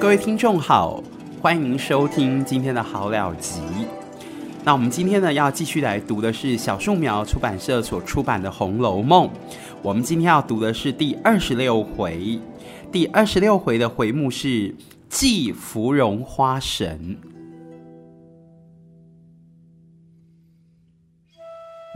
各位听众好，欢迎收听今天的好了集。那我们今天呢要继续来读的是小树苗出版社所出版的《红楼梦》。我们今天要读的是第二十六回，第二十六回的回目是“祭芙蓉花神”。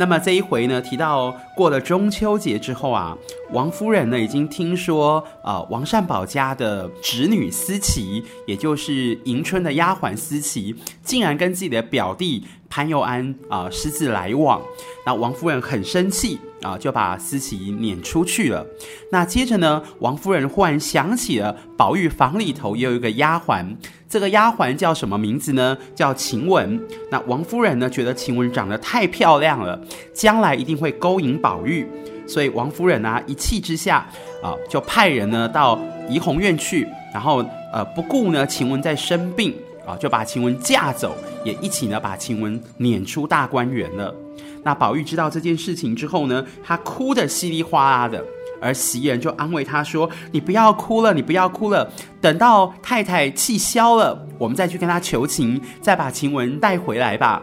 那么这一回呢，提到过了中秋节之后啊，王夫人呢已经听说啊、呃，王善保家的侄女思琪，也就是迎春的丫鬟思琪，竟然跟自己的表弟潘又安啊、私自来往。那王夫人很生气啊，就把思琪撵出去了。那接着呢，王夫人忽然想起了宝玉房里头也有一个丫鬟。这个丫鬟叫什么名字呢？叫晴雯。那王夫人呢，觉得晴雯长得太漂亮了，将来一定会勾引宝玉，所以王夫人啊，一气之下啊，就派人呢到怡红院去，然后呃不顾呢晴雯在生病啊，就把晴雯架走，也一起呢把晴雯撵出大观园了。那宝玉知道这件事情之后呢，他哭得稀里哗啦的。而袭人就安慰他说：“你不要哭了，你不要哭了，等到太太气消了，我们再去跟她求情，再把晴雯带回来吧。”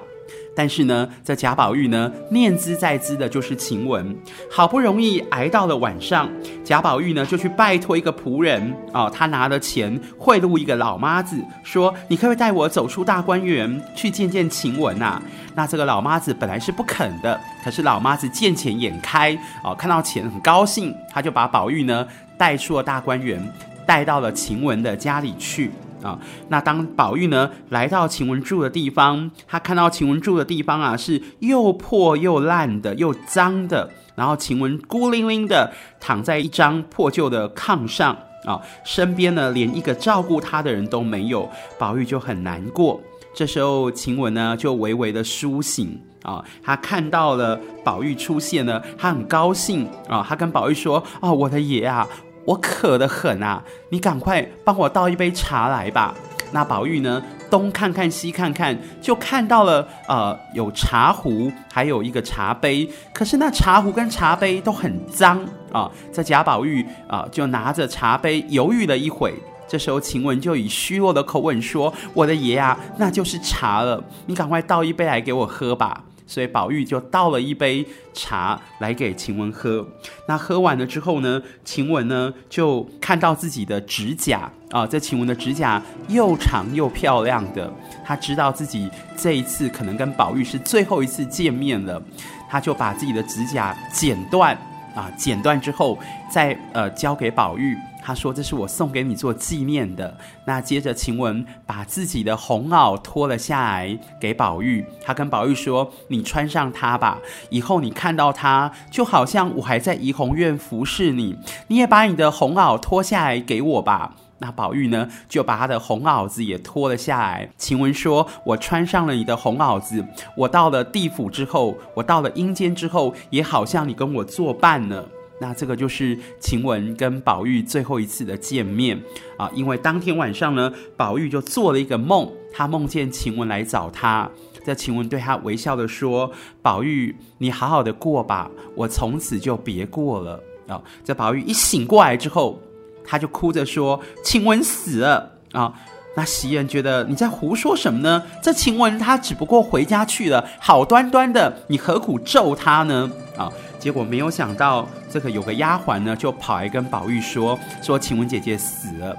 但是呢，这贾宝玉呢，念兹在兹的就是晴雯，好不容易挨到了晚上，贾宝玉呢就去拜托一个仆人哦，他拿了钱贿赂一个老妈子，说：“你可不可以带我走出大观园去见见晴雯啊？”那这个老妈子本来是不肯的，可是老妈子见钱眼开哦，看到钱很高兴，他就把宝玉呢带出了大观园，带到了晴雯的家里去。啊、那当宝玉呢来到晴雯住的地方，他看到晴雯住的地方啊是又破又烂的，又脏的，然后晴雯孤零零的躺在一张破旧的炕上啊、身边呢连一个照顾他的人都没有，宝玉就很难过。这时候晴雯呢就微微的苏醒啊、哦，他看到了宝玉出现呢，他很高兴啊、哦，他跟宝玉说：“哦，我的爷啊。”我渴得很啊！你赶快帮我倒一杯茶来吧。那宝玉呢，东看看西看看，就看到了呃有茶壶，还有一个茶杯。可是那茶壶跟茶杯都很脏啊。这贾宝玉啊，就拿着茶杯犹豫了一会。这时候晴雯就以虚弱的口吻说：“我的爷啊，那就是茶了，你赶快倒一杯来给我喝吧。”所以宝玉就倒了一杯茶来给晴雯喝。那喝完了之后呢，晴雯呢就看到自己的指甲啊，这晴雯的指甲又长又漂亮的，她知道自己这一次可能跟宝玉是最后一次见面了，她就把自己的指甲剪断啊，剪断之后再呃交给宝玉。他说：“这是我送给你做纪念的。”那接着晴雯把自己的红袄脱了下来给宝玉，他跟宝玉说：“你穿上它吧，以后你看到它，就好像我还在怡红院服侍你。你也把你的红袄脱下来给我吧。”那宝玉呢，就把他的红袄子也脱了下来。晴雯说：“我穿上了你的红袄子，我到了地府之后，我到了阴间之后，也好像你跟我作伴呢。”那这个就是晴雯跟宝玉最后一次的见面啊，因为当天晚上呢，宝玉就做了一个梦，他梦见晴雯来找他，这晴雯对他微笑的说：“宝玉，你好好的过吧，我从此就别过了啊。”这宝玉一醒过来之后，他就哭着说：“晴雯死了啊！”那袭人觉得你在胡说什么呢？这晴雯她只不过回家去了，好端端的，你何苦咒她呢？啊！结果没有想到，这个有个丫鬟呢，就跑来跟宝玉说：“说晴雯姐姐死了。”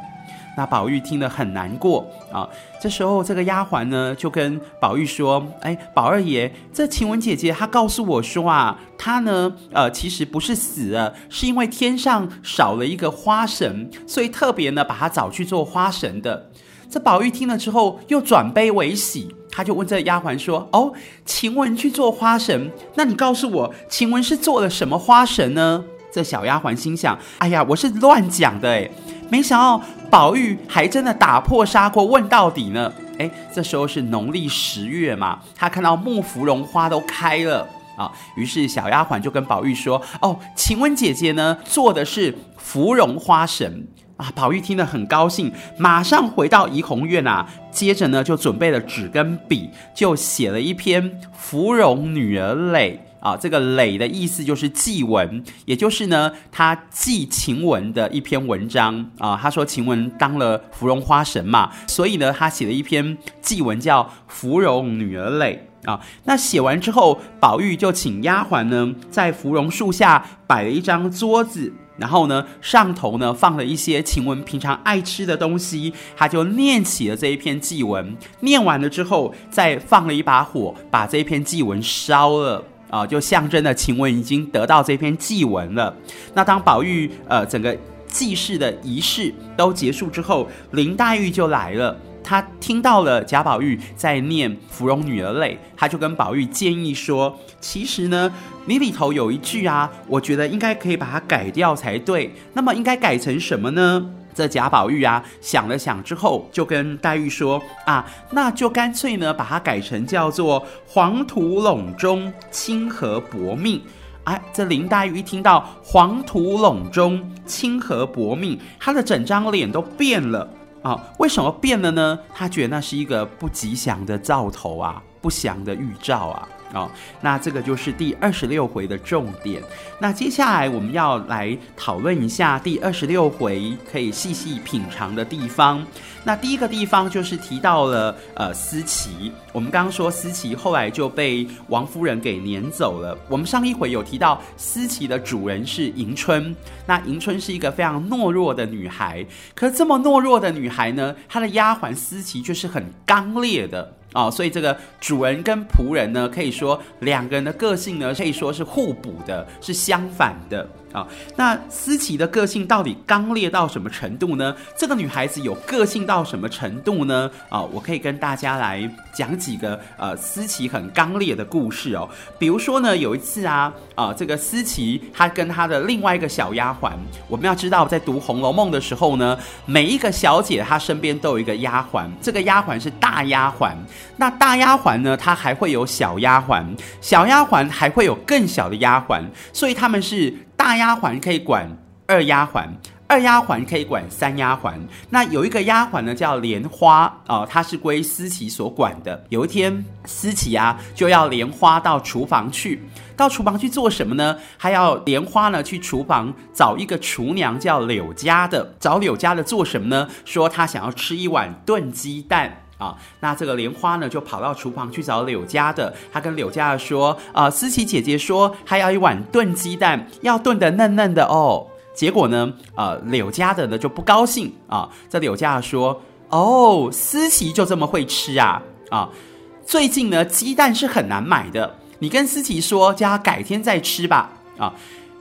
那宝玉听得很难过啊。这时候，这个丫鬟呢，就跟宝玉说：“哎，宝二爷，这晴雯姐姐她告诉我说啊，她呢，呃，其实不是死了，是因为天上少了一个花神，所以特别呢，把她找去做花神的。”这宝玉听了之后，又转悲为喜。他就问这丫鬟说：“哦，晴雯去做花神，那你告诉我，晴雯是做了什么花神呢？”这小丫鬟心想：“哎呀，我是乱讲的诶，没想到宝玉还真的打破砂锅问到底呢。”诶，这时候是农历十月嘛，他看到木芙蓉花都开了啊，于是小丫鬟就跟宝玉说：“哦，晴雯姐姐呢，做的是芙蓉花神。”啊，宝玉听得很高兴，马上回到怡红院啊，接着呢就准备了纸跟笔，就写了一篇《芙蓉女儿泪》啊，这个诿的意思就是祭文，也就是呢，他祭晴雯的一篇文章啊。他说晴雯当了芙蓉花神嘛，所以呢，他写了一篇祭文叫《芙蓉女儿诿》啊。那写完之后，宝玉就请丫鬟呢，在芙蓉树下摆了一张桌子。然后呢，上头呢放了一些晴雯平常爱吃的东西，他就念起了这一篇祭文。念完了之后，再放了一把火，把这一篇祭文烧了啊，就象征了晴雯已经得到这篇祭文了。那当宝玉呃整个祭祀的仪式都结束之后，林黛玉就来了。他听到了贾宝玉在念《芙蓉女儿泪》，他就跟宝玉建议说：“其实呢，你里头有一句啊，我觉得应该可以把它改掉才对。那么应该改成什么呢？”这贾宝玉啊想了想之后，就跟黛玉说：“啊，那就干脆呢把它改成叫做‘黄土陇中，清河薄命’。”哎，这林黛玉一听到‘黄土陇中，清河薄命’，她的整张脸都变了。啊、为什么变了呢？他觉得那是一个不吉祥的兆头啊，不祥的预兆啊。哦，那这个就是第二十六回的重点。那接下来我们要来讨论一下第二十六回可以细细品尝的地方。那第一个地方就是提到了呃思琪，我们刚刚说思琪后来就被王夫人给撵走了。我们上一回有提到思琪的主人是迎春，那迎春是一个非常懦弱的女孩，可是这么懦弱的女孩呢，她的丫鬟思琪却是很刚烈的。啊、所以这个主人跟仆人呢，可以说两个人的个性呢，可以说是互补的，是相反的。啊，那思琪的个性到底刚烈到什么程度呢？这个女孩子有个性到什么程度呢？啊，我可以跟大家来讲几个呃思琪很刚烈的故事哦。比如说呢，有一次啊啊，这个思琪她跟她的另外一个小丫鬟，我们要知道在读《红楼梦》的时候呢，每一个小姐她身边都有一个丫鬟，这个丫鬟是大丫鬟。那大丫鬟呢，她还会有小丫鬟，小丫鬟还会有更小的丫鬟，所以他们是。大丫鬟可以管二丫鬟，二丫鬟可以管三丫鬟。那有一个丫鬟呢，叫莲花啊、她是归思琪所管的。有一天，思琪啊就要莲花到厨房去，到厨房去做什么呢？还要莲花呢去厨房找一个厨娘叫柳家的，找柳家的做什么呢？说她想要吃一碗炖鸡蛋。啊，那这个莲花呢，就跑到厨房去找柳家的。他跟柳家的说：“、呃，思琪姐姐说，还要一碗炖鸡蛋，要炖得嫩嫩的哦。”结果呢，呃，柳家的呢就不高兴啊。这柳家的说：“哦，思琪就这么会吃啊？啊，最近呢，鸡蛋是很难买的。你跟思琪说，叫他改天再吃吧。”啊，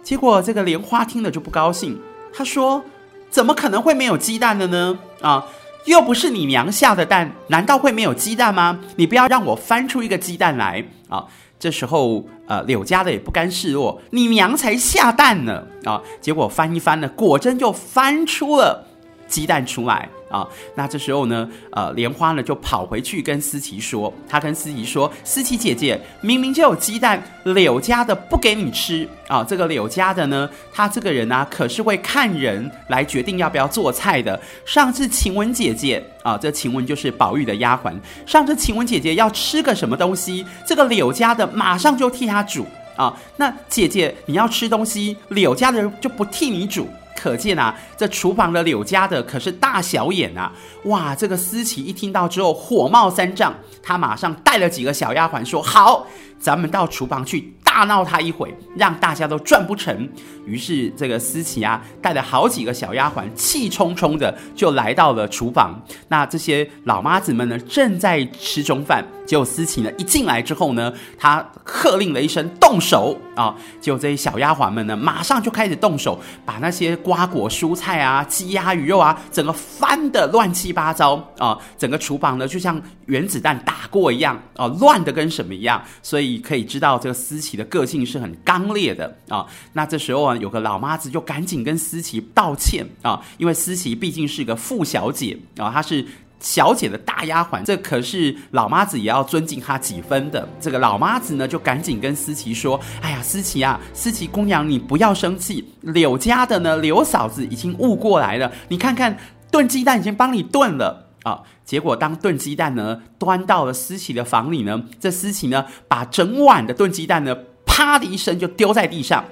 结果这个莲花听了就不高兴，他说：“怎么可能会没有鸡蛋的呢？啊？”又不是你娘下的蛋，难道会没有鸡蛋吗？你不要让我翻出一个鸡蛋来啊！这时候，呃，柳家的也不甘示弱，你娘才下蛋呢啊！结果翻一翻呢，果真就翻出了鸡蛋出来。啊，那这时候呢，呃，莲花呢就跑回去跟思琪说，她跟思琪说，思琪姐姐明明就有鸡蛋，柳家的不给你吃啊。这个柳家的呢，他这个人啊，可是会看人来决定要不要做菜的。上次晴雯姐姐啊，这晴雯就是宝玉的丫鬟，上次晴雯姐姐要吃个什么东西，这个柳家的马上就替她煮啊。那姐姐你要吃东西，柳家的人就不替你煮。可见啊，这厨房的柳家的可是大小眼啊！哇，这个思琪一听到之后火冒三丈，她马上带了几个小丫鬟说：“好，咱们到厨房去。”大闹他一回，让大家都赚不成。于是这个思琪啊，带了好几个小丫鬟，气冲冲的就来到了厨房。那这些老妈子们呢，正在吃中饭。结果思琪呢，一进来之后呢，他喝令了一声：“动手！”啊，结果这些小丫鬟们呢，马上就开始动手，把那些瓜果蔬菜啊、鸡鸭鱼肉啊，整个翻的乱七八糟啊！整个厨房呢，就像原子弹打过一样啊，乱的跟什么一样。所以你可以知道，这个思琪的个性是很刚烈的啊。那这时候啊，有个老妈子就赶紧跟思琪道歉啊，因为思琪毕竟是个富小姐啊，她是。小姐的大丫鬟，这可是老妈子也要尊敬她几分的。这个老妈子呢，就赶紧跟思琪说：“哎呀，思琪啊，思琪姑娘，你不要生气。柳家的呢，柳嫂子已经悟过来了。你看看，炖鸡蛋已经帮你炖了啊。结果当炖鸡蛋呢端到了思琪的房里呢，这思琪呢，把整碗的炖鸡蛋呢。”啪的一声就丢在地上，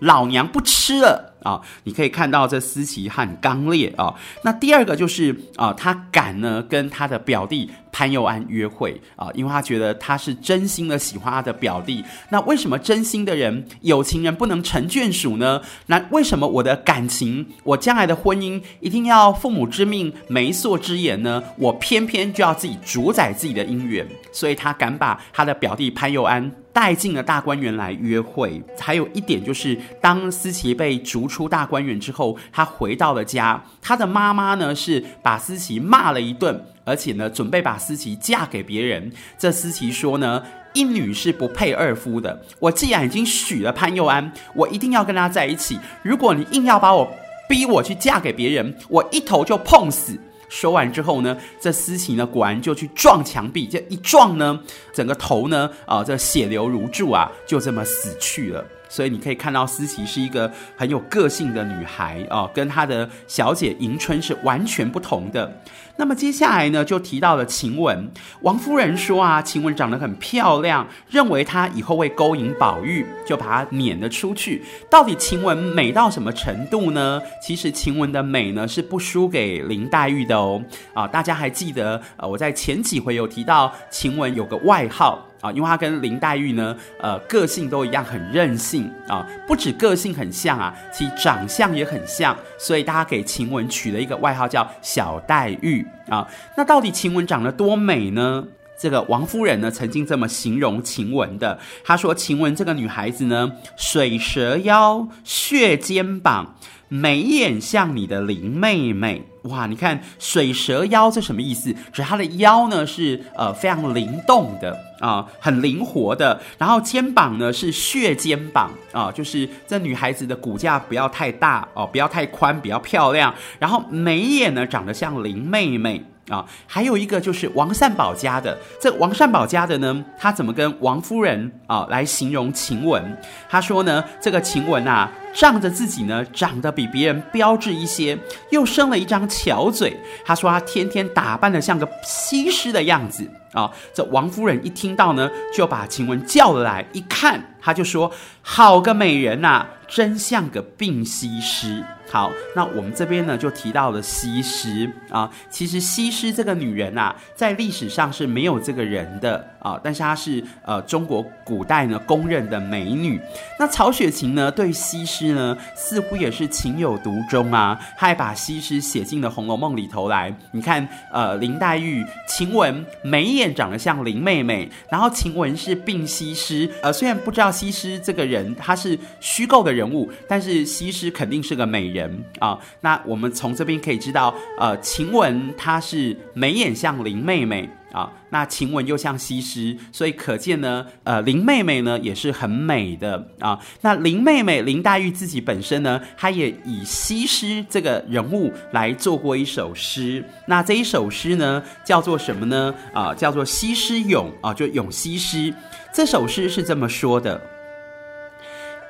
老娘不吃了。啊、你可以看到这思琪很刚烈啊、那第二个就是啊、哦，他敢呢跟他的表弟潘佑安约会啊、因为他觉得他是真心的喜欢他的表弟。那为什么真心的人有情人不能成眷属呢？那为什么我的感情，我将来的婚姻一定要父母之命、媒妁之言呢？我偏偏就要自己主宰自己的姻缘，所以他敢把他的表弟潘佑安带进了大观园来约会。还有一点就是，当思琪被逐出大观园之后，他回到了家。他的妈妈呢是把思琪骂了一顿，而且呢准备把思琪嫁给别人。这思琪说呢，一女是不配二夫的。我既然已经许了潘佑安，我一定要跟他在一起。如果你硬要把我逼我去嫁给别人，我一头就碰死。说完之后呢，这思琪呢果然就去撞墙壁，这一撞呢，整个头呢啊、呃，这血流如注啊，就这么死去了。所以你可以看到思琪是一个很有个性的女孩啊，跟她的小姐迎春是完全不同的。那么接下来呢，就提到了晴雯。王夫人说啊，晴雯长得很漂亮，认为她以后会勾引宝玉，就把她撵了出去。到底晴雯美到什么程度呢？其实晴雯的美呢，是不输给林黛玉的哦。啊，大家还记得呃，我在前几回有提到晴雯有个外号。啊，因为她跟林黛玉呢，呃，个性都一样，很任性啊。不止个性很像啊，其长相也很像，所以大家给晴雯取了一个外号叫小黛玉啊。那到底晴雯长得多美呢？这个王夫人呢，曾经这么形容晴雯的，她说晴雯这个女孩子呢，水蛇腰，血肩膀。眉眼像你的林妹妹，哇！你看水蛇腰这什么意思？指她的腰呢是呃非常灵动的啊、很灵活的。然后肩膀呢是血肩膀啊、就是这女孩子的骨架不要太大哦、不要太宽，比较漂亮。然后眉眼呢长得像林妹妹。啊，还有一个就是王善保家的，这王善保家的呢，他怎么跟王夫人啊来形容晴雯？他说呢，这个晴雯啊，仗着自己呢长得比别人标致一些，又生了一张巧嘴。他说他天天打扮的像个西施的样子啊。这王夫人一听到呢，就把晴雯叫了来，一看他就说：“好个美人呐！”真像个病西施。好，那我们这边呢就提到了西施啊。其实西施这个女人啊，在历史上是没有这个人的啊，但是她是呃中国古代呢公认的美女。那曹雪芹呢对西施呢似乎也是情有独钟啊，他还把西施写进了《红楼梦》里头来。你看，呃，林黛玉、晴雯眉眼长得像林妹妹，然后晴雯是病西施。呃，虽然不知道西施这个人她是虚构的人物，但是西施肯定是个美人啊。那我们从这边可以知道，呃，晴雯她是眉眼像林妹妹啊，那晴雯又像西施，所以可见呢，呃，林妹妹呢也是很美的啊。那林妹妹林黛玉自己本身呢，她也以西施这个人物来做过一首诗。那这一首诗呢，叫做什么呢？啊，叫做《西施咏》啊，就咏西施。这首诗是这么说的。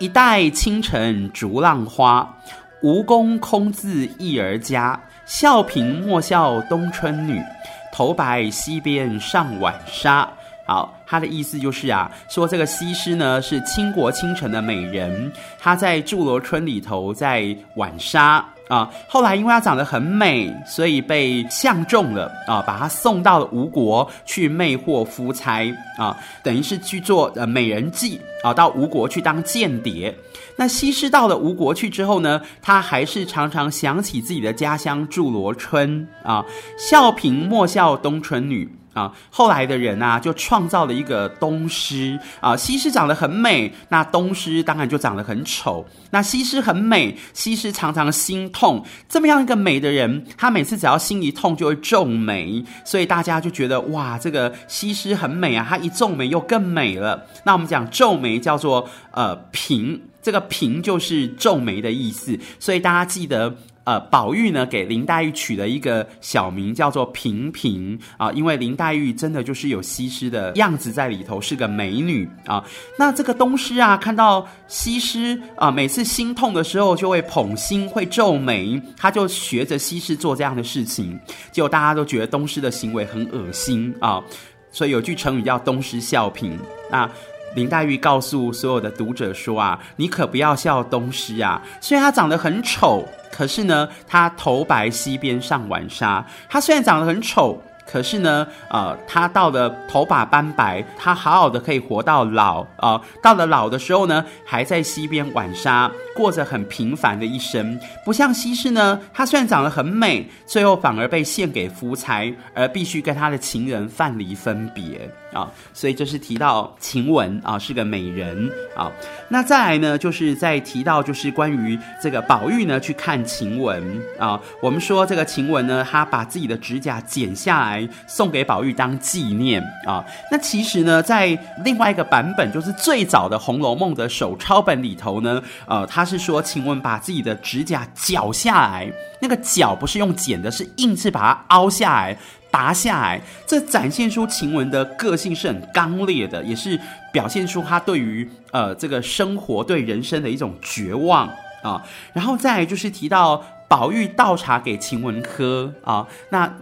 一代倾城逐浪花，吴宫空自忆儿家。笑贫莫笑东春女，头白溪边上晚纱。好，他的意思就是啊，说这个西施呢是倾国倾城的美人，她在祝罗春里头在晚纱。啊，后来因为她长得很美，所以被相中了啊，把她送到了吴国去魅惑夫差啊，等于是去做呃美人计啊，到吴国去当间谍。那西施到了吴国去之后呢，她还是常常想起自己的家乡祝罗春啊，笑贫莫笑东春女。啊，后来的人啊，就创造了一个东施啊。西施长得很美，那东施当然就长得很丑。那西施很美，西施常常心痛。这么样一个美的人，她每次只要心一痛就会皱眉，所以大家就觉得哇，这个西施很美啊。她一皱眉又更美了。那我们讲皱眉叫做呃颦，这个颦就是皱眉的意思。所以大家记得。呃，宝玉呢给林黛玉取了一个小名，叫做平平啊，因为林黛玉真的就是有西施的样子在里头，是个美女啊。那这个东施啊，看到西施啊，每次心痛的时候就会捧心，会皱眉，他就学着西施做这样的事情，结果大家都觉得东施的行为很恶心啊，所以有句成语叫东施效颦啊。林黛玉告诉所有的读者说啊，你可不要笑东施啊，虽然她长得很丑，可是呢，她头白溪边上晚纱。她虽然长得很丑。可是呢，呃，她到了头发斑白，她好好的可以活到老啊，呃，到了老的时候呢，还在溪边浣纱，过着很平凡的一生。不像西施呢，她虽然长得很美，最后反而被献给夫差，而必须跟他的情人范蠡分别。啊，所以这是提到晴雯啊，是个美人啊。那再来呢，就是在提到就是关于这个宝玉呢去看晴雯啊。我们说这个晴雯呢，她把自己的指甲剪下来送给宝玉当纪念啊。那其实呢，在另外一个版本，就是最早的《红楼梦》的手抄本里头呢，呃，他是说晴雯把自己的指甲绞下来，那个绞不是用剪的，是硬是把它凹下来。拔下来，这展现出晴雯的个性是很刚烈的，也是表现出她对于呃这个生活、对人生的一种绝望啊。然后再就是提到宝玉倒茶给晴雯喝啊，那。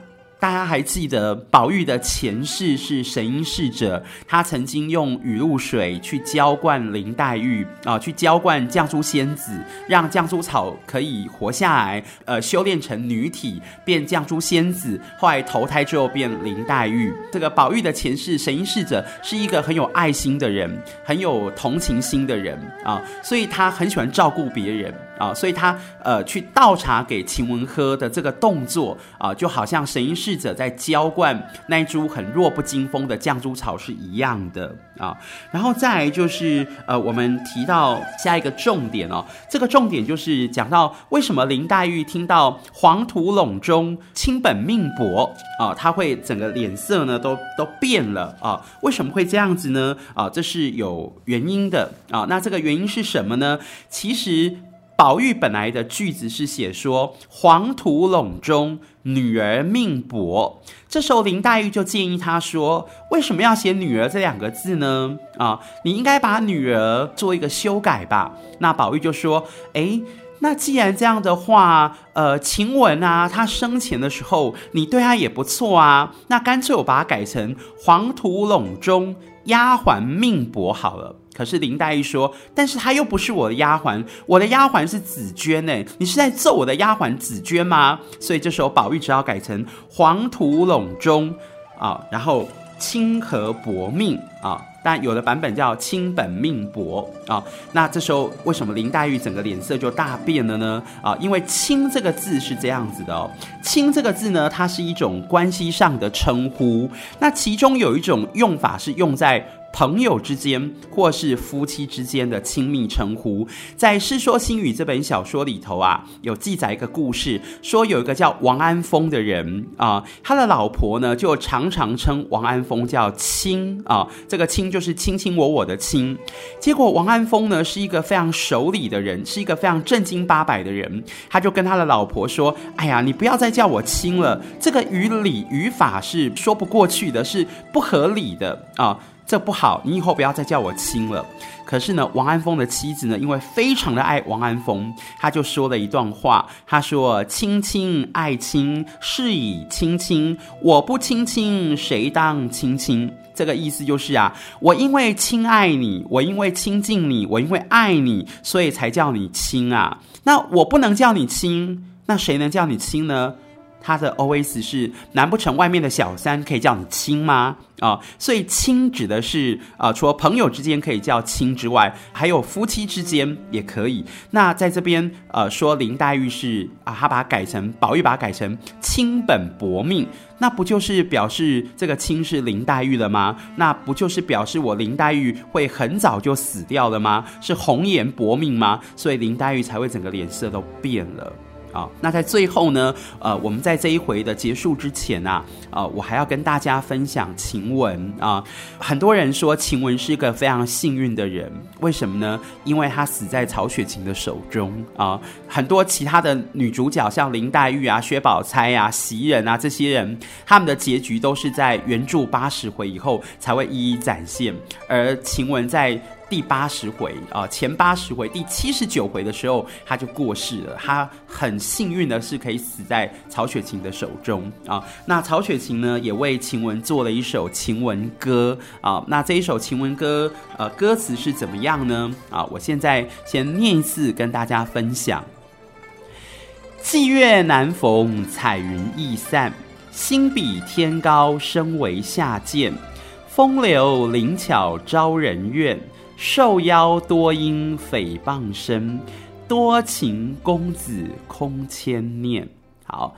大家还记得宝玉的前世是神瑛侍者，他曾经用雨露水去浇灌林黛玉啊，去浇灌绛珠仙子，让绛珠草可以活下来，呃，修炼成女体变绛珠仙子，后来投胎之后变林黛玉。这个宝玉的前世神瑛侍者是一个很有爱心的人，很有同情心的人啊，所以他很喜欢照顾别人。啊，所以他呃去倒茶给晴雯喝的这个动作啊，就好像神瑛侍者在浇灌那一株很弱不禁风的绛珠草是一样的啊。然后再来就是呃，我们提到下一个重点哦，这个重点就是讲到为什么林黛玉听到黄土陇中，卿本命薄啊，她会整个脸色呢都都变了啊？为什么会这样子呢？啊，这是有原因的啊。那这个原因是什么呢？其实。宝玉本来的句子是写说“黄土陇中，女儿命薄”，这时候林黛玉就建议他说：“为什么要写‘女儿’这两个字呢？啊，你应该把‘女儿’做一个修改吧。”那宝玉就说：“诶，那既然这样的话，呃，晴雯啊，她生前的时候你对她也不错啊，那干脆我把它改成‘黄土陇中，丫鬟命薄’好了。”可是林黛玉说：“但是她又不是我的丫鬟，我的丫鬟是紫鹃呢。你是在揍我的丫鬟紫鹃吗？”所以这时候宝玉只好改成“黄土陇中”啊，然后“卿何薄命”啊，但有的版本叫“卿本命薄”啊。那这时候为什么林黛玉整个脸色就大变了呢？啊，因为“卿”这个字是这样子的哦，“卿”这个字呢，它是一种关系上的称呼，那其中有一种用法是用在。朋友之间，或是夫妻之间的亲密称呼，在《世说新语》这本小说里头啊，有记载一个故事，说有一个叫王安峰的人啊，他的老婆呢就常常称王安峰叫亲啊，这个亲就是卿卿我我的亲。结果王安峰呢是一个非常守礼的人，是一个非常正经八百的人，他就跟他的老婆说：“哎呀，你不要再叫我亲了，这个语理语法是说不过去的，是不合理的啊。”这不好，你以后不要再叫我亲了。可是呢，王安峰的妻子呢，因为非常的爱王安峰，他就说了一段话。他说：“亲亲爱亲，是以亲亲；我不亲亲，谁当亲亲？”这个意思就是啊，我因为亲爱你，我因为亲近你，我因为爱你，所以才叫你亲啊。那我不能叫你亲，那谁能叫你亲呢？他的 OS 是：难不成外面的小三可以叫你亲吗？啊、所以亲指的是啊、除了朋友之间可以叫亲之外，还有夫妻之间也可以。那在这边呃说林黛玉是啊，他把它改成宝玉把它改成亲本薄命，那不就是表示这个亲是林黛玉了吗？那不就是表示我林黛玉会很早就死掉了吗？是红颜薄命吗？所以林黛玉才会整个脸色都变了。啊，那在最后呢，呃，我们在这一回的结束之前啊，呃，我还要跟大家分享晴雯啊。很多人说晴雯是一个非常幸运的人，为什么呢？因为她死在曹雪芹的手中啊。很多其他的女主角，像林黛玉啊、薛宝钗啊、袭人啊这些人，他们的结局都是在原著八十回以后才会一一展现，而晴雯在。第八十回啊，前八十回第七十九回的时候，他就过世了。他很幸运的是可以死在曹雪芹的手中啊。那曹雪芹呢，也为晴雯做了一首晴雯歌啊。那这一首晴雯歌，呃，歌词是怎么样呢？啊，我现在先念一次跟大家分享：霁月难逢彩云易散，心比天高身为下贱。风流灵巧招人怨。受邀多因诽谤生，多情公子空牵念。好，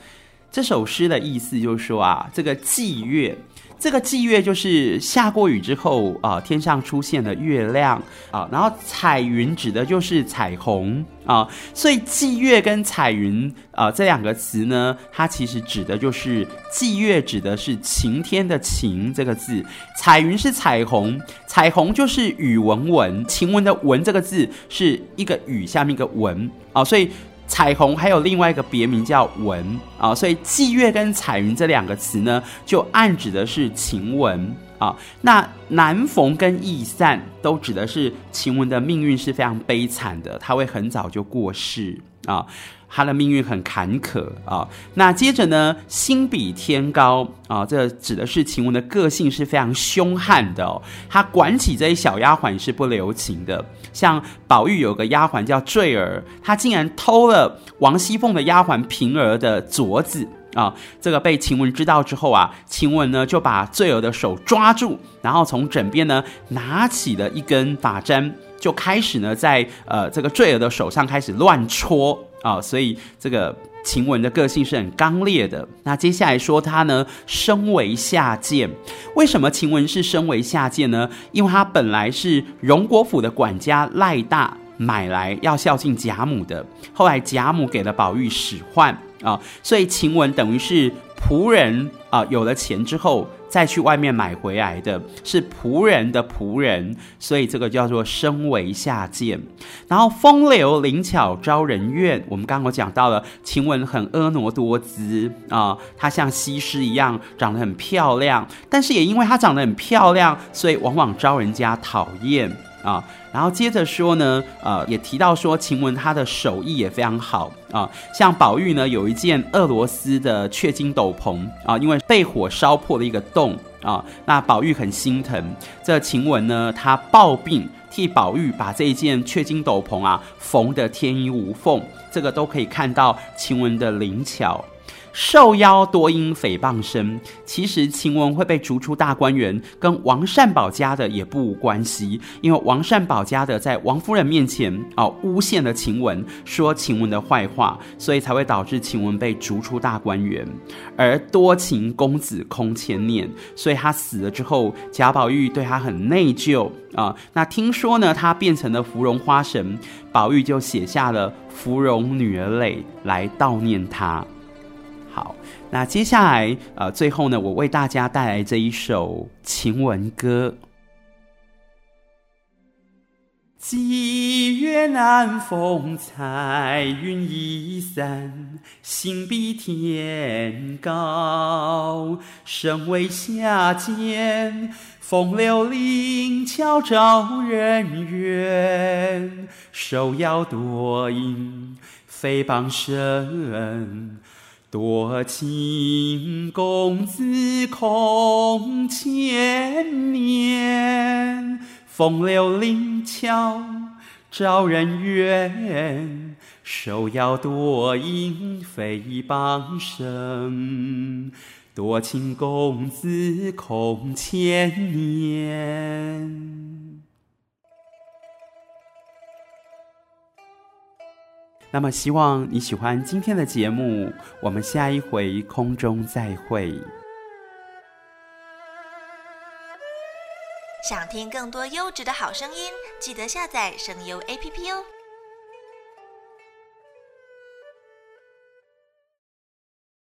这首诗的意思就是说啊，这个霁月。这个霁月就是下过雨之后啊、天上出现了月亮啊，然后彩云指的就是彩虹啊，所以霁月跟彩云啊这两个词呢，它其实指的就是霁月指的是晴天的晴这个字，彩云是彩虹，彩虹就是雨文文，晴雯的文这个字是一个雨下面一个文啊，所以。彩虹还有另外一个别名叫文啊，所以霁月跟彩云这两个词呢，就暗指的是晴雯啊。那难逢跟易散都指的是晴雯的命运是非常悲惨的，她会很早就过世啊。他的命运很坎坷啊，那接着呢，心比天高啊，这指的是晴雯的个性是非常凶悍的哦。他管起这些小丫鬟是不留情的，像宝玉有个丫鬟叫坠儿，她竟然偷了王熙凤的丫鬟平儿的镯子啊，这个被晴雯知道之后啊，晴雯呢就把坠儿的手抓住，然后从枕边呢拿起了一根发簪，就开始呢在呃这个坠儿的手上开始乱戳。啊、所以这个晴雯的个性是很刚烈的。那接下来说她呢，身为下贱。为什么晴雯是身为下贱呢？因为她本来是荣国府的管家赖大买来要孝敬贾母的，后来贾母给了宝玉使唤啊、所以晴雯等于是仆人啊、有了钱之后。再去外面买回来的是仆人的仆人，所以这个叫做身为下贱。然后风流灵巧招人怨，我们刚刚讲到了晴雯很婀娜多姿啊，她像西施一样长得很漂亮，但是也因为她长得很漂亮，所以往往招人家讨厌。啊，然后接着说呢，呃，也提到说晴雯她的手艺也非常好啊，像宝玉呢有一件俄罗斯的雀金斗篷啊，因为被火烧破了一个洞啊，那宝玉很心疼，这晴雯呢她抱病替宝玉把这一件雀金斗篷啊缝得天衣无缝，这个都可以看到晴雯的灵巧。受邀多因诽谤生，其实晴雯会被逐出大观园，跟王善保家的也不无关系。因为王善保家的在王夫人面前啊诬陷了晴雯，说晴雯的坏话，所以才会导致晴雯被逐出大观园。而多情公子空牵念，所以他死了之后，贾宝玉对他很内疚啊。那听说呢，他变成了芙蓉花神，宝玉就写下了《芙蓉女儿泪》来悼念他。好，那接下来，呃，最后呢，我为大家带来这一首晴雯歌。霁月难逢彩云易散，心比天高声为下贱。风流灵巧招人怨，受邀多因诽谤生。多情公子空牵念，风流灵巧招人怨，手摇多因诽谤生。多情公子空牵念。那么，希望你喜欢今天的节目，我们下一回空中再会。想听更多优质的好声音，记得下载声优 APP 哦。